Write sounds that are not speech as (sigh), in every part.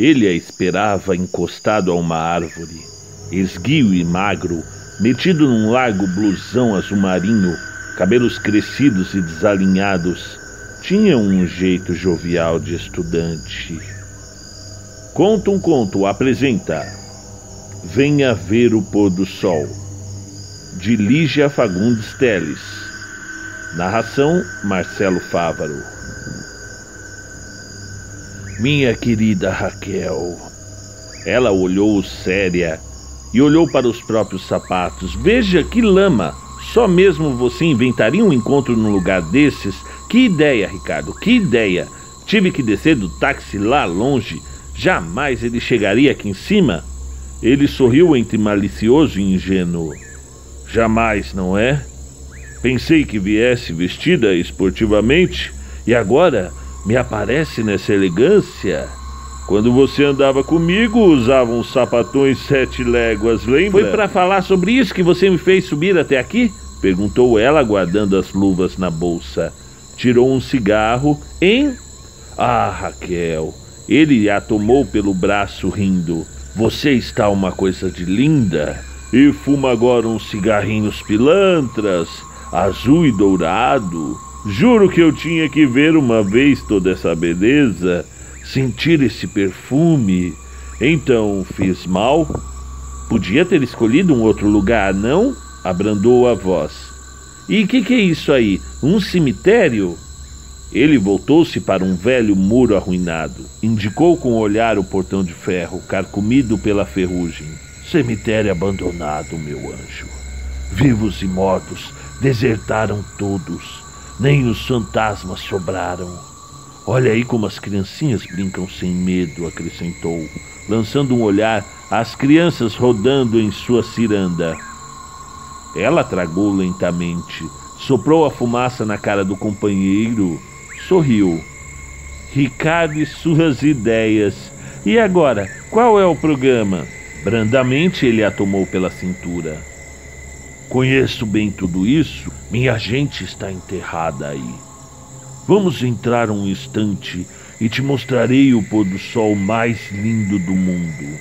Ele a esperava encostado a uma árvore, esguio e magro, metido num largo blusão azul marinho, cabelos crescidos e desalinhados, tinha um jeito jovial de estudante. Conta um conto apresenta Venha ver o pôr do sol, de Lígia Fagundes Teles. Narração Marcelo Fávaro. Minha querida Raquel. Ela olhou séria e olhou para os próprios sapatos. Veja que lama! Só mesmo você inventaria um encontro num lugar desses? Que ideia, Ricardo, que ideia! Tive que descer do táxi lá longe. Jamais ele chegaria aqui em cima. Ele sorriu entre malicioso e ingênuo. Jamais, não é? Pensei que viesse vestida esportivamente e agora me aparece nessa elegância. Quando você andava comigo, usava uns sapatões sete léguas, lembra? Foi para falar sobre isso que você me fez subir até aqui? Perguntou ela, guardando as luvas na bolsa. Tirou um cigarro em. Ah, Raquel. Ele a tomou pelo braço, rindo. Você está uma coisa de linda. E fuma agora uns cigarrinhos pilantras, azul e dourado. Juro que eu tinha que ver uma vez toda essa beleza, sentir esse perfume. Então, fiz mal? Podia ter escolhido um outro lugar, não? Abrandou a voz. E que que é isso aí? Um cemitério? Ele voltou-se para um velho muro arruinado. Indicou com o olhar o portão de ferro, carcomido pela ferrugem. Cemitério abandonado, meu anjo. Vivos e mortos desertaram todos. Nem os fantasmas sobraram. Olha aí como as criancinhas brincam sem medo, acrescentou, lançando um olhar às crianças rodando em sua ciranda. Ela tragou lentamente, soprou a fumaça na cara do companheiro, sorriu. Ricardo e suas ideias. E agora, qual é o programa? Brandamente ele a tomou pela cintura. Conheço bem tudo isso. Minha gente está enterrada aí. Vamos entrar um instante e te mostrarei o pôr do sol mais lindo do mundo.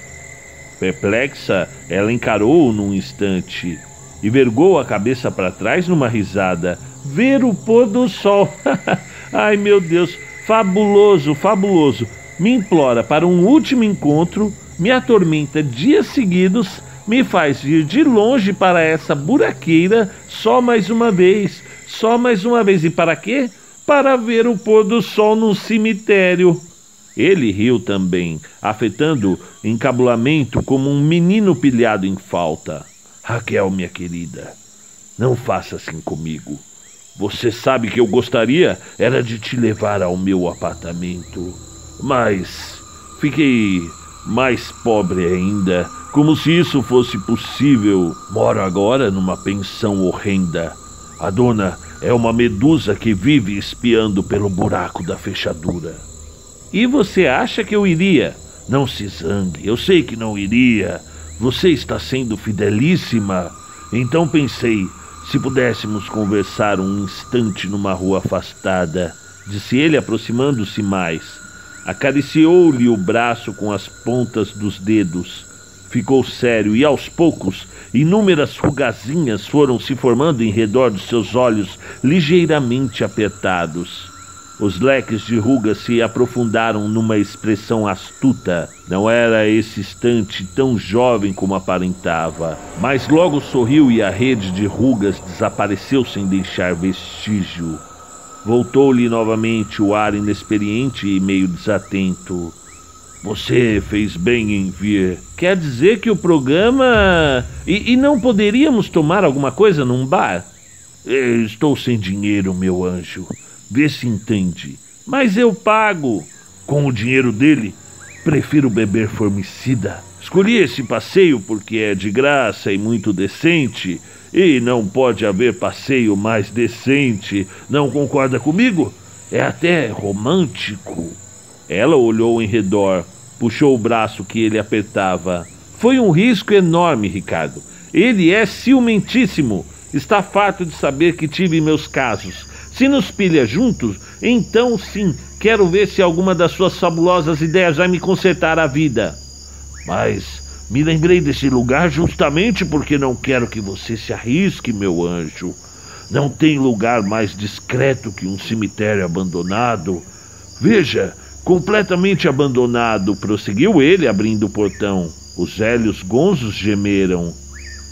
Perplexa, ela encarou-o num instante e vergou a cabeça para trás numa risada. Ver o pôr do sol. (laughs) Ai, meu Deus, fabuloso, fabuloso. Me implora para um último encontro, me atormenta dias seguidos me faz vir de longe para essa buraqueira só mais uma vez, só mais uma vez. E para quê? Para ver o pôr do sol num cemitério. Ele riu também, afetando encabulamento como um menino pilhado em falta. Raquel, minha querida, não faça assim comigo. Você sabe que eu gostaria era de te levar ao meu apartamento, mas fiquei mais pobre ainda como se isso fosse possível, moro agora numa pensão horrenda. A dona é uma medusa que vive espiando pelo buraco da fechadura. E você acha que eu iria? Não se zangue, eu sei que não iria. Você está sendo fidelíssima. Então pensei, se pudéssemos conversar um instante numa rua afastada, disse ele aproximando-se mais. Acariciou-lhe o braço com as pontas dos dedos ficou sério e aos poucos inúmeras rugazinhas foram se formando em redor dos seus olhos ligeiramente apertados. Os leques de rugas se aprofundaram numa expressão astuta. Não era esse instante tão jovem como aparentava, mas logo sorriu e a rede de rugas desapareceu sem deixar vestígio. Voltou-lhe novamente o ar inexperiente e meio desatento. Você fez bem em vir. Quer dizer que o programa. E, e não poderíamos tomar alguma coisa num bar? Estou sem dinheiro, meu anjo. Vê se entende. Mas eu pago. Com o dinheiro dele, prefiro beber formicida. Escolhi esse passeio porque é de graça e muito decente. E não pode haver passeio mais decente. Não concorda comigo? É até romântico. Ela olhou em redor, puxou o braço que ele apertava. Foi um risco enorme, Ricardo. Ele é ciumentíssimo. Está farto de saber que tive meus casos. Se nos pilha juntos, então sim, quero ver se alguma das suas fabulosas ideias vai me consertar a vida. Mas me lembrei desse lugar justamente porque não quero que você se arrisque, meu anjo. Não tem lugar mais discreto que um cemitério abandonado. Veja, completamente abandonado, prosseguiu ele, abrindo o portão. Os velhos gonzos gemeram.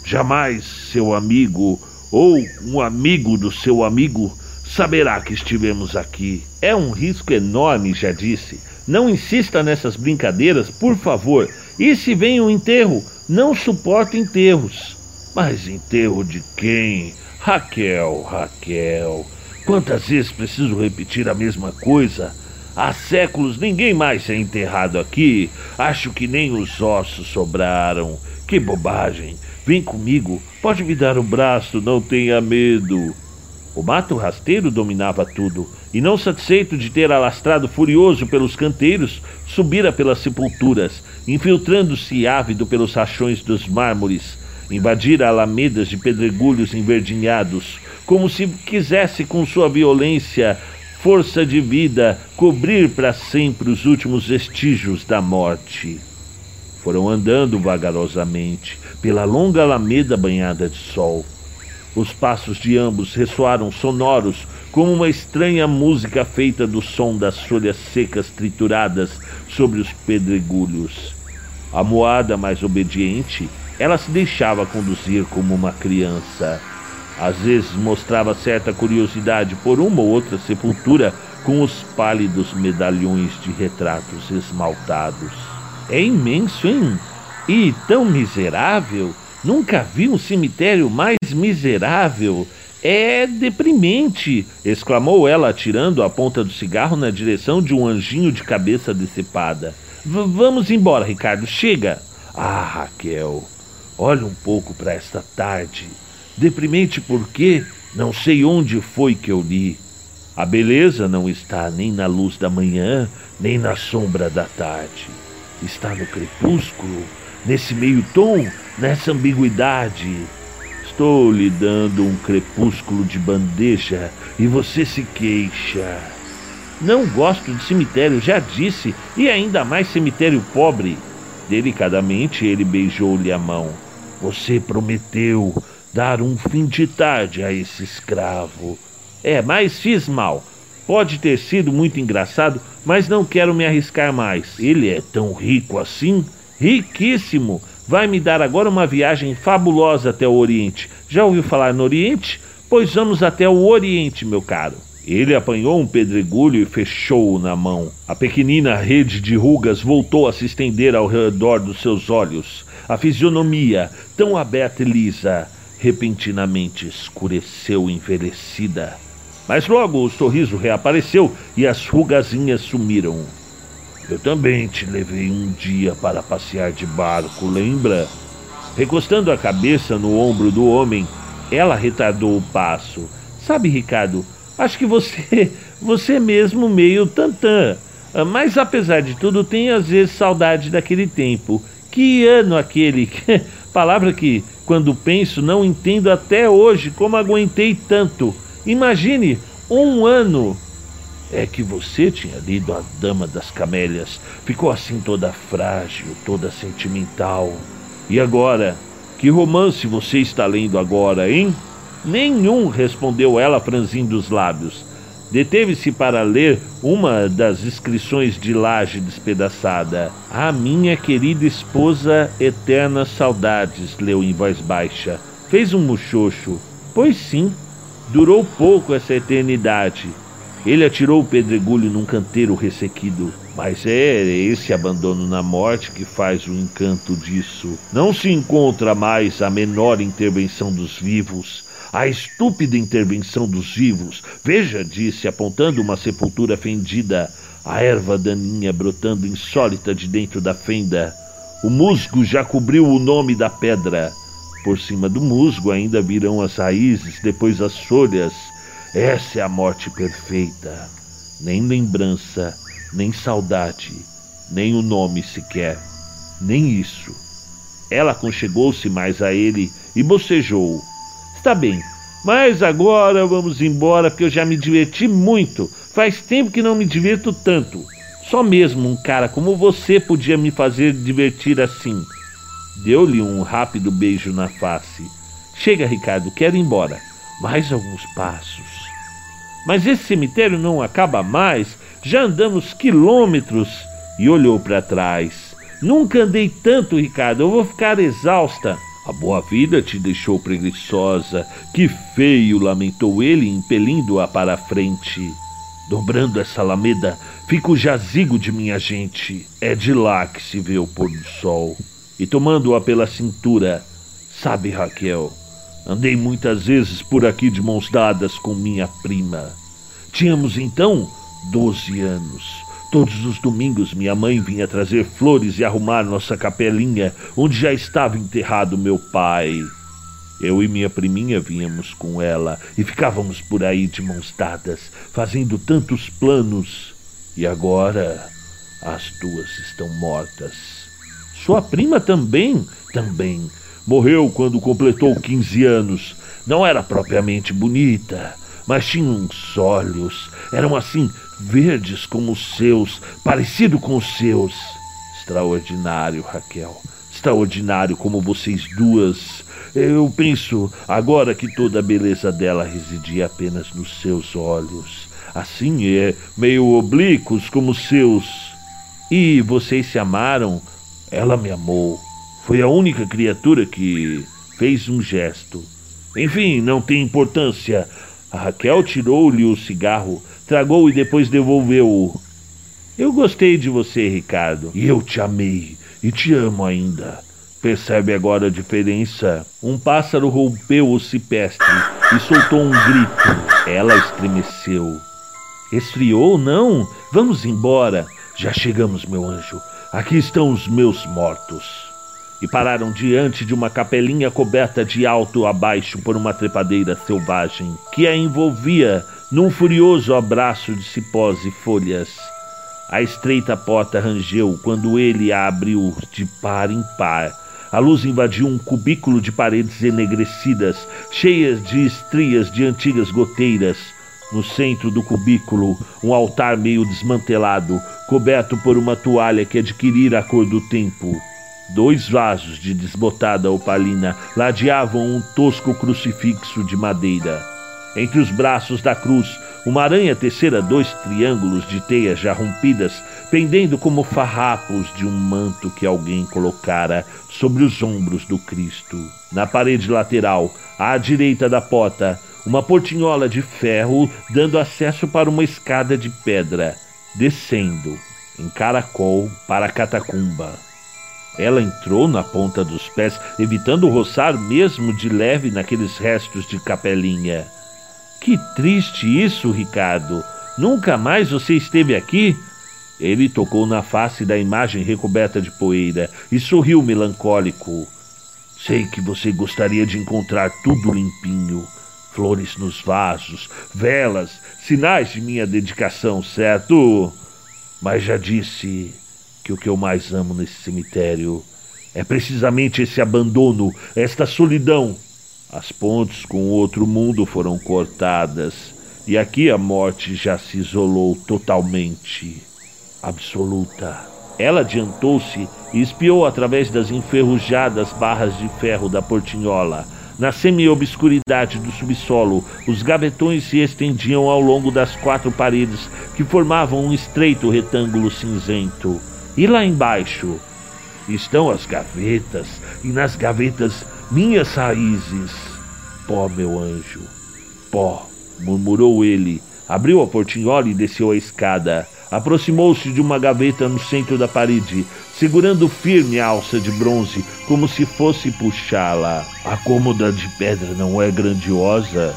Jamais seu amigo ou um amigo do seu amigo saberá que estivemos aqui. É um risco enorme, já disse. Não insista nessas brincadeiras, por favor. E se vem um enterro, não suporto enterros. Mas enterro de quem? Raquel, Raquel. Quantas vezes preciso repetir a mesma coisa? Há séculos ninguém mais é enterrado aqui. Acho que nem os ossos sobraram. Que bobagem. Vem comigo, pode me dar o braço, não tenha medo. O mato rasteiro dominava tudo, e não satisfeito de ter alastrado furioso pelos canteiros, subira pelas sepulturas, infiltrando-se ávido pelos rachões dos mármores, invadira alamedas de pedregulhos enverdinhados, como se quisesse com sua violência, força de vida, cobrir para sempre os últimos vestígios da morte. Foram andando vagarosamente pela longa alameda banhada de sol. Os passos de ambos ressoaram sonoros como uma estranha música feita do som das folhas secas trituradas sobre os pedregulhos. A moada mais obediente, ela se deixava conduzir como uma criança. Às vezes mostrava certa curiosidade por uma ou outra sepultura com os pálidos medalhões de retratos esmaltados. É imenso, hein? E tão miserável. Nunca vi um cemitério mais miserável. É deprimente! exclamou ela, atirando a ponta do cigarro na direção de um anjinho de cabeça decepada. V vamos embora, Ricardo, chega! Ah, Raquel, olha um pouco para esta tarde. Deprimente porque não sei onde foi que eu li. A beleza não está nem na luz da manhã, nem na sombra da tarde está no crepúsculo, nesse meio tom, nessa ambiguidade. Estou lhe dando um crepúsculo de bandeja e você se queixa. Não gosto de cemitério, já disse, e ainda mais cemitério pobre. Delicadamente ele beijou-lhe a mão. Você prometeu dar um fim de tarde a esse escravo. É, mas fiz mal. Pode ter sido muito engraçado, mas não quero me arriscar mais. Ele é tão rico assim? Riquíssimo! Vai me dar agora uma viagem fabulosa até o Oriente. Já ouviu falar no Oriente? Pois vamos até o Oriente, meu caro. Ele apanhou um pedregulho e fechou-o na mão. A pequenina rede de rugas voltou a se estender ao redor dos seus olhos. A fisionomia, tão aberta e lisa, repentinamente escureceu envelhecida. Mas logo o sorriso reapareceu e as rugazinhas sumiram. Eu também te levei um dia para passear de barco, lembra? Recostando a cabeça no ombro do homem, ela retardou o passo. Sabe, Ricardo, acho que você, (laughs) você mesmo meio tantã. Mas apesar de tudo, tenho às vezes saudade daquele tempo. Que ano aquele? (laughs) Palavra que, quando penso, não entendo até hoje como aguentei tanto. Imagine um ano. É que você tinha lido A Dama das Camélias. Ficou assim toda frágil, toda sentimental. E agora? Que romance você está lendo agora, hein? Nenhum, respondeu ela, franzindo os lábios. Deteve-se para ler uma das inscrições de laje despedaçada. A minha querida esposa, eternas saudades, leu em voz baixa. Fez um muxoxo. Pois sim, Durou pouco essa eternidade. Ele atirou o pedregulho num canteiro ressequido. Mas é esse abandono na morte que faz o encanto disso. Não se encontra mais a menor intervenção dos vivos. A estúpida intervenção dos vivos. Veja, disse, apontando uma sepultura fendida, a erva daninha brotando insólita de dentro da fenda. O musgo já cobriu o nome da pedra. Por cima do musgo ainda virão as raízes, depois as folhas. Essa é a morte perfeita. Nem lembrança, nem saudade, nem o nome sequer. Nem isso. Ela aconchegou-se mais a ele e bocejou. Está bem, Mas agora vamos embora porque eu já me diverti muito. Faz tempo que não me diverto tanto. Só mesmo um cara como você podia me fazer divertir assim. Deu-lhe um rápido beijo na face. Chega, Ricardo, quero ir embora. Mais alguns passos. Mas esse cemitério não acaba mais. Já andamos quilômetros. E olhou para trás. Nunca andei tanto, Ricardo. Eu vou ficar exausta. A boa vida te deixou preguiçosa. Que feio, lamentou ele, impelindo-a para a frente. Dobrando essa alameda, fica o jazigo de minha gente. É de lá que se vê o pôr do sol. E tomando-a pela cintura, sabe, Raquel, andei muitas vezes por aqui de mãos dadas com minha prima. Tínhamos então doze anos. Todos os domingos minha mãe vinha trazer flores e arrumar nossa capelinha, onde já estava enterrado meu pai. Eu e minha priminha vínhamos com ela e ficávamos por aí de mãos dadas, fazendo tantos planos. E agora as duas estão mortas. Sua prima também, também. Morreu quando completou 15 anos. Não era propriamente bonita, mas tinha uns olhos. Eram assim verdes como os seus, parecido com os seus. Extraordinário, Raquel. Extraordinário como vocês duas. Eu penso agora que toda a beleza dela residia apenas nos seus olhos. Assim é, meio oblíquos como os seus. E vocês se amaram? Ela me amou. Foi a única criatura que fez um gesto. Enfim, não tem importância. A Raquel tirou-lhe o cigarro tragou e depois devolveu-o. Eu gostei de você, Ricardo, e eu te amei e te amo ainda. Percebe agora a diferença? Um pássaro rompeu o cipestre e soltou um grito. Ela estremeceu. Esfriou, não? Vamos embora. Já chegamos, meu anjo. Aqui estão os meus mortos. E pararam diante de uma capelinha coberta de alto a baixo por uma trepadeira selvagem que a envolvia num furioso abraço de cipós e folhas. A estreita porta rangeu quando ele a abriu de par em par. A luz invadiu um cubículo de paredes enegrecidas, cheias de estrias de antigas goteiras. No centro do cubículo, um altar meio desmantelado, coberto por uma toalha que adquirira a cor do tempo. Dois vasos de desbotada opalina ladeavam um tosco crucifixo de madeira. Entre os braços da cruz, uma aranha tecera dois triângulos de teias já rompidas, pendendo como farrapos de um manto que alguém colocara sobre os ombros do Cristo. Na parede lateral, à direita da porta, uma portinhola de ferro dando acesso para uma escada de pedra, descendo, em caracol, para a catacumba. Ela entrou na ponta dos pés, evitando roçar mesmo de leve naqueles restos de capelinha. Que triste isso, Ricardo. Nunca mais você esteve aqui? Ele tocou na face da imagem recoberta de poeira e sorriu melancólico. Sei que você gostaria de encontrar tudo limpinho. Flores nos vasos, velas, sinais de minha dedicação, certo? Mas já disse que o que eu mais amo nesse cemitério é precisamente esse abandono, esta solidão. As pontes com o outro mundo foram cortadas e aqui a morte já se isolou totalmente, absoluta. Ela adiantou-se e espiou através das enferrujadas barras de ferro da portinhola. Na semi-obscuridade do subsolo, os gavetões se estendiam ao longo das quatro paredes que formavam um estreito retângulo cinzento. E lá embaixo estão as gavetas, e nas gavetas minhas raízes. Pó, meu anjo, pó, murmurou ele. Abriu a portinhola e desceu a escada. Aproximou-se de uma gaveta no centro da parede, segurando firme a alça de bronze, como se fosse puxá-la. A cômoda de pedra não é grandiosa?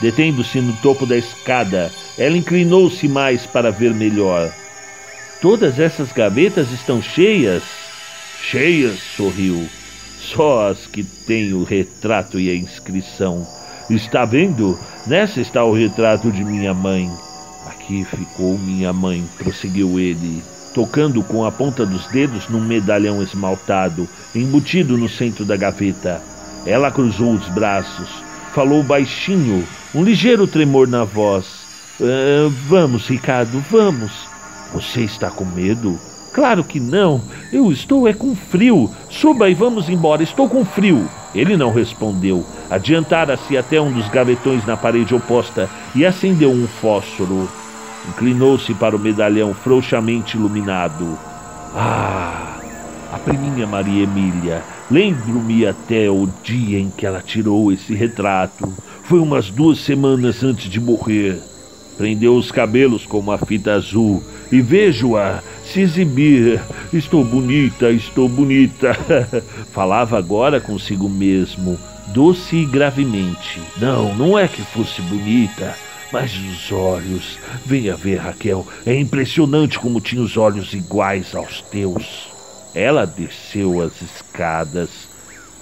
Detendo-se no topo da escada, ela inclinou-se mais para ver melhor. Todas essas gavetas estão cheias? Cheias, sorriu só as que têm o retrato e a inscrição. Está vendo? Nessa está o retrato de minha mãe. Aqui ficou minha mãe, prosseguiu ele, tocando com a ponta dos dedos num medalhão esmaltado, embutido no centro da gaveta. Ela cruzou os braços. falou baixinho, um ligeiro tremor na voz. Uh, vamos, Ricardo, vamos. Você está com medo? Claro que não. Eu estou é com frio. Suba e vamos embora. Estou com frio. Ele não respondeu. Adiantara-se até um dos gavetões na parede oposta e acendeu um fósforo. Inclinou-se para o medalhão frouxamente iluminado. Ah, a priminha Maria Emília. Lembro-me até o dia em que ela tirou esse retrato. Foi umas duas semanas antes de morrer. Prendeu os cabelos com uma fita azul e vejo-a se exibir. Estou bonita, estou bonita. (laughs) Falava agora consigo mesmo, doce e gravemente. Não, não é que fosse bonita, mas os olhos. Venha ver, Raquel. É impressionante como tinha os olhos iguais aos teus. Ela desceu as escadas,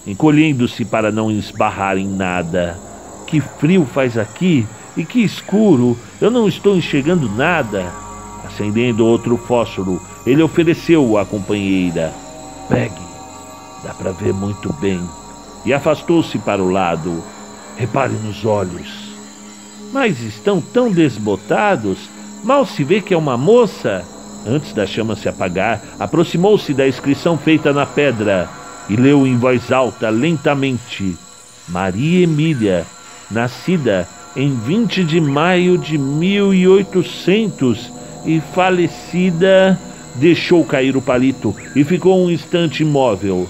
encolhendo-se para não esbarrar em nada. Que frio faz aqui e que escuro! Eu não estou enxergando nada. Acendendo outro fósforo, ele ofereceu à companheira. Pegue, dá para ver muito bem. E afastou-se para o lado. Repare nos olhos. Mas estão tão desbotados, mal se vê que é uma moça. Antes da chama se apagar, aproximou-se da inscrição feita na pedra e leu em voz alta, lentamente: Maria Emília, nascida em 20 de maio de 1800 e falecida deixou cair o palito e ficou um instante imóvel.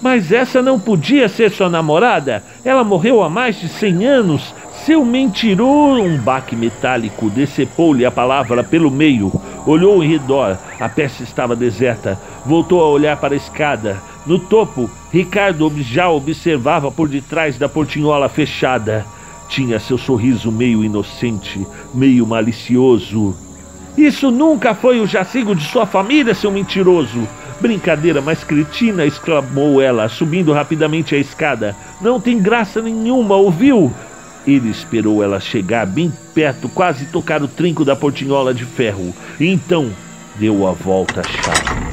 Mas essa não podia ser sua namorada. Ela morreu há mais de cem anos. Seu mentiroso, um baque metálico decepou-lhe a palavra pelo meio. Olhou em redor. A peça estava deserta. Voltou a olhar para a escada. No topo, Ricardo já observava por detrás da portinhola fechada. Tinha seu sorriso meio inocente, meio malicioso. Isso nunca foi o jacigo de sua família, seu mentiroso! Brincadeira mais cretina, exclamou ela, subindo rapidamente a escada. Não tem graça nenhuma, ouviu? Ele esperou ela chegar bem perto, quase tocar o trinco da portinhola de ferro. E então deu a volta à chave,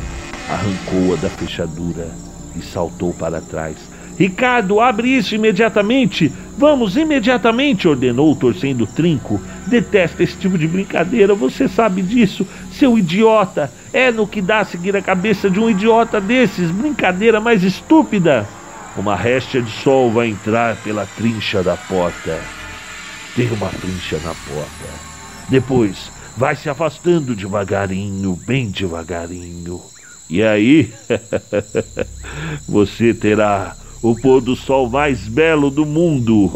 arrancou-a da fechadura e saltou para trás. Ricardo, abre isso imediatamente! Vamos imediatamente! ordenou, torcendo o trinco. Detesta esse tipo de brincadeira, você sabe disso, seu idiota! É no que dá seguir a cabeça de um idiota desses, brincadeira mais estúpida! Uma réstia de sol vai entrar pela trincha da porta. Tem uma trincha na porta. Depois, vai se afastando devagarinho, bem devagarinho. E aí, (laughs) você terá o pôr do sol mais belo do mundo.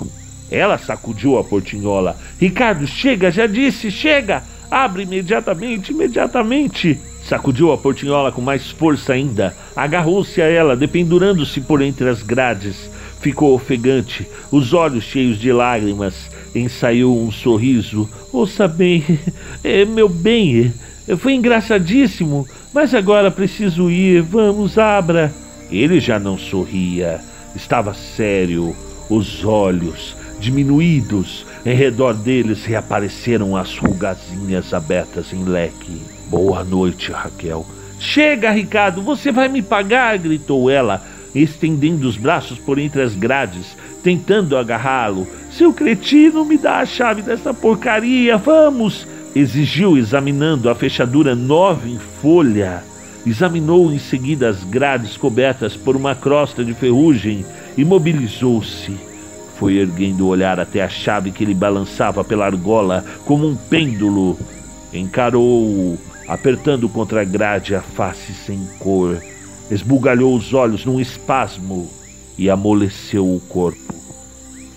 Ela sacudiu a portinhola. Ricardo, chega, já disse, chega! Abre imediatamente, imediatamente! Sacudiu a portinhola com mais força ainda. Agarrou-se a ela, dependurando-se por entre as grades. Ficou ofegante, os olhos cheios de lágrimas. Ensaiou um sorriso. Ouça bem, (laughs) é, meu bem, foi engraçadíssimo, mas agora preciso ir. Vamos, abra. Ele já não sorria. Estava sério, os olhos diminuídos, em redor deles reapareceram as rugazinhas abertas em leque. Boa noite, Raquel. Chega, Ricardo, você vai me pagar, gritou ela, estendendo os braços por entre as grades, tentando agarrá-lo. Seu cretino, me dá a chave dessa porcaria, vamos! exigiu, examinando a fechadura nova em folha. Examinou em seguida as grades cobertas por uma crosta de ferrugem e mobilizou-se. Foi erguendo o olhar até a chave que lhe balançava pela argola como um pêndulo. Encarou-o, apertando contra a grade a face sem cor. Esbugalhou os olhos num espasmo e amoleceu o corpo.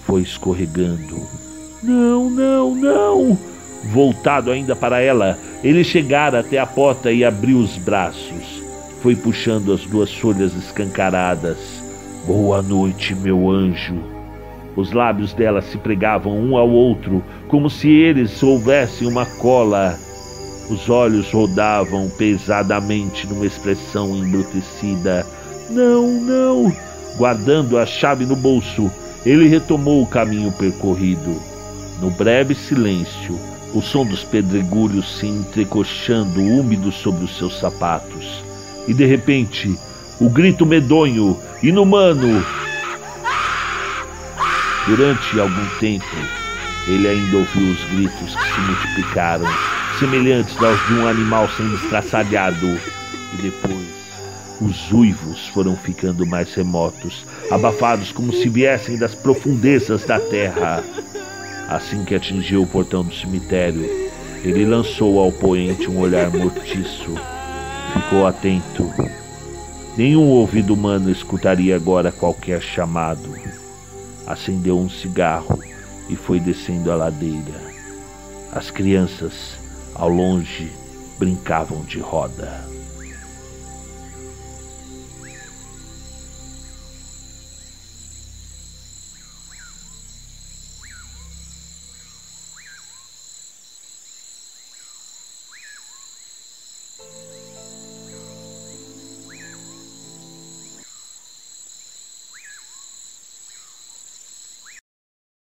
Foi escorregando. Não, não, não! Voltado ainda para ela, ele chegara até a porta e abriu os braços. Foi puxando as duas folhas escancaradas. Boa noite, meu anjo. Os lábios dela se pregavam um ao outro, como se eles houvessem uma cola. Os olhos rodavam pesadamente numa expressão embrutecida. Não, não! Guardando a chave no bolso, ele retomou o caminho percorrido. No breve silêncio, o som dos pedregulhos se entrecoxando úmidos sobre os seus sapatos. E de repente, o grito medonho, inumano, Durante algum tempo, ele ainda ouviu os gritos que se multiplicaram, semelhantes aos de um animal sendo estraçalhado, e depois os uivos foram ficando mais remotos, abafados como se viessem das profundezas da terra. Assim que atingiu o portão do cemitério, ele lançou ao poente um olhar mortiço. Ficou atento. Nenhum ouvido humano escutaria agora qualquer chamado. Acendeu um cigarro e foi descendo a ladeira. As crianças, ao longe, brincavam de roda.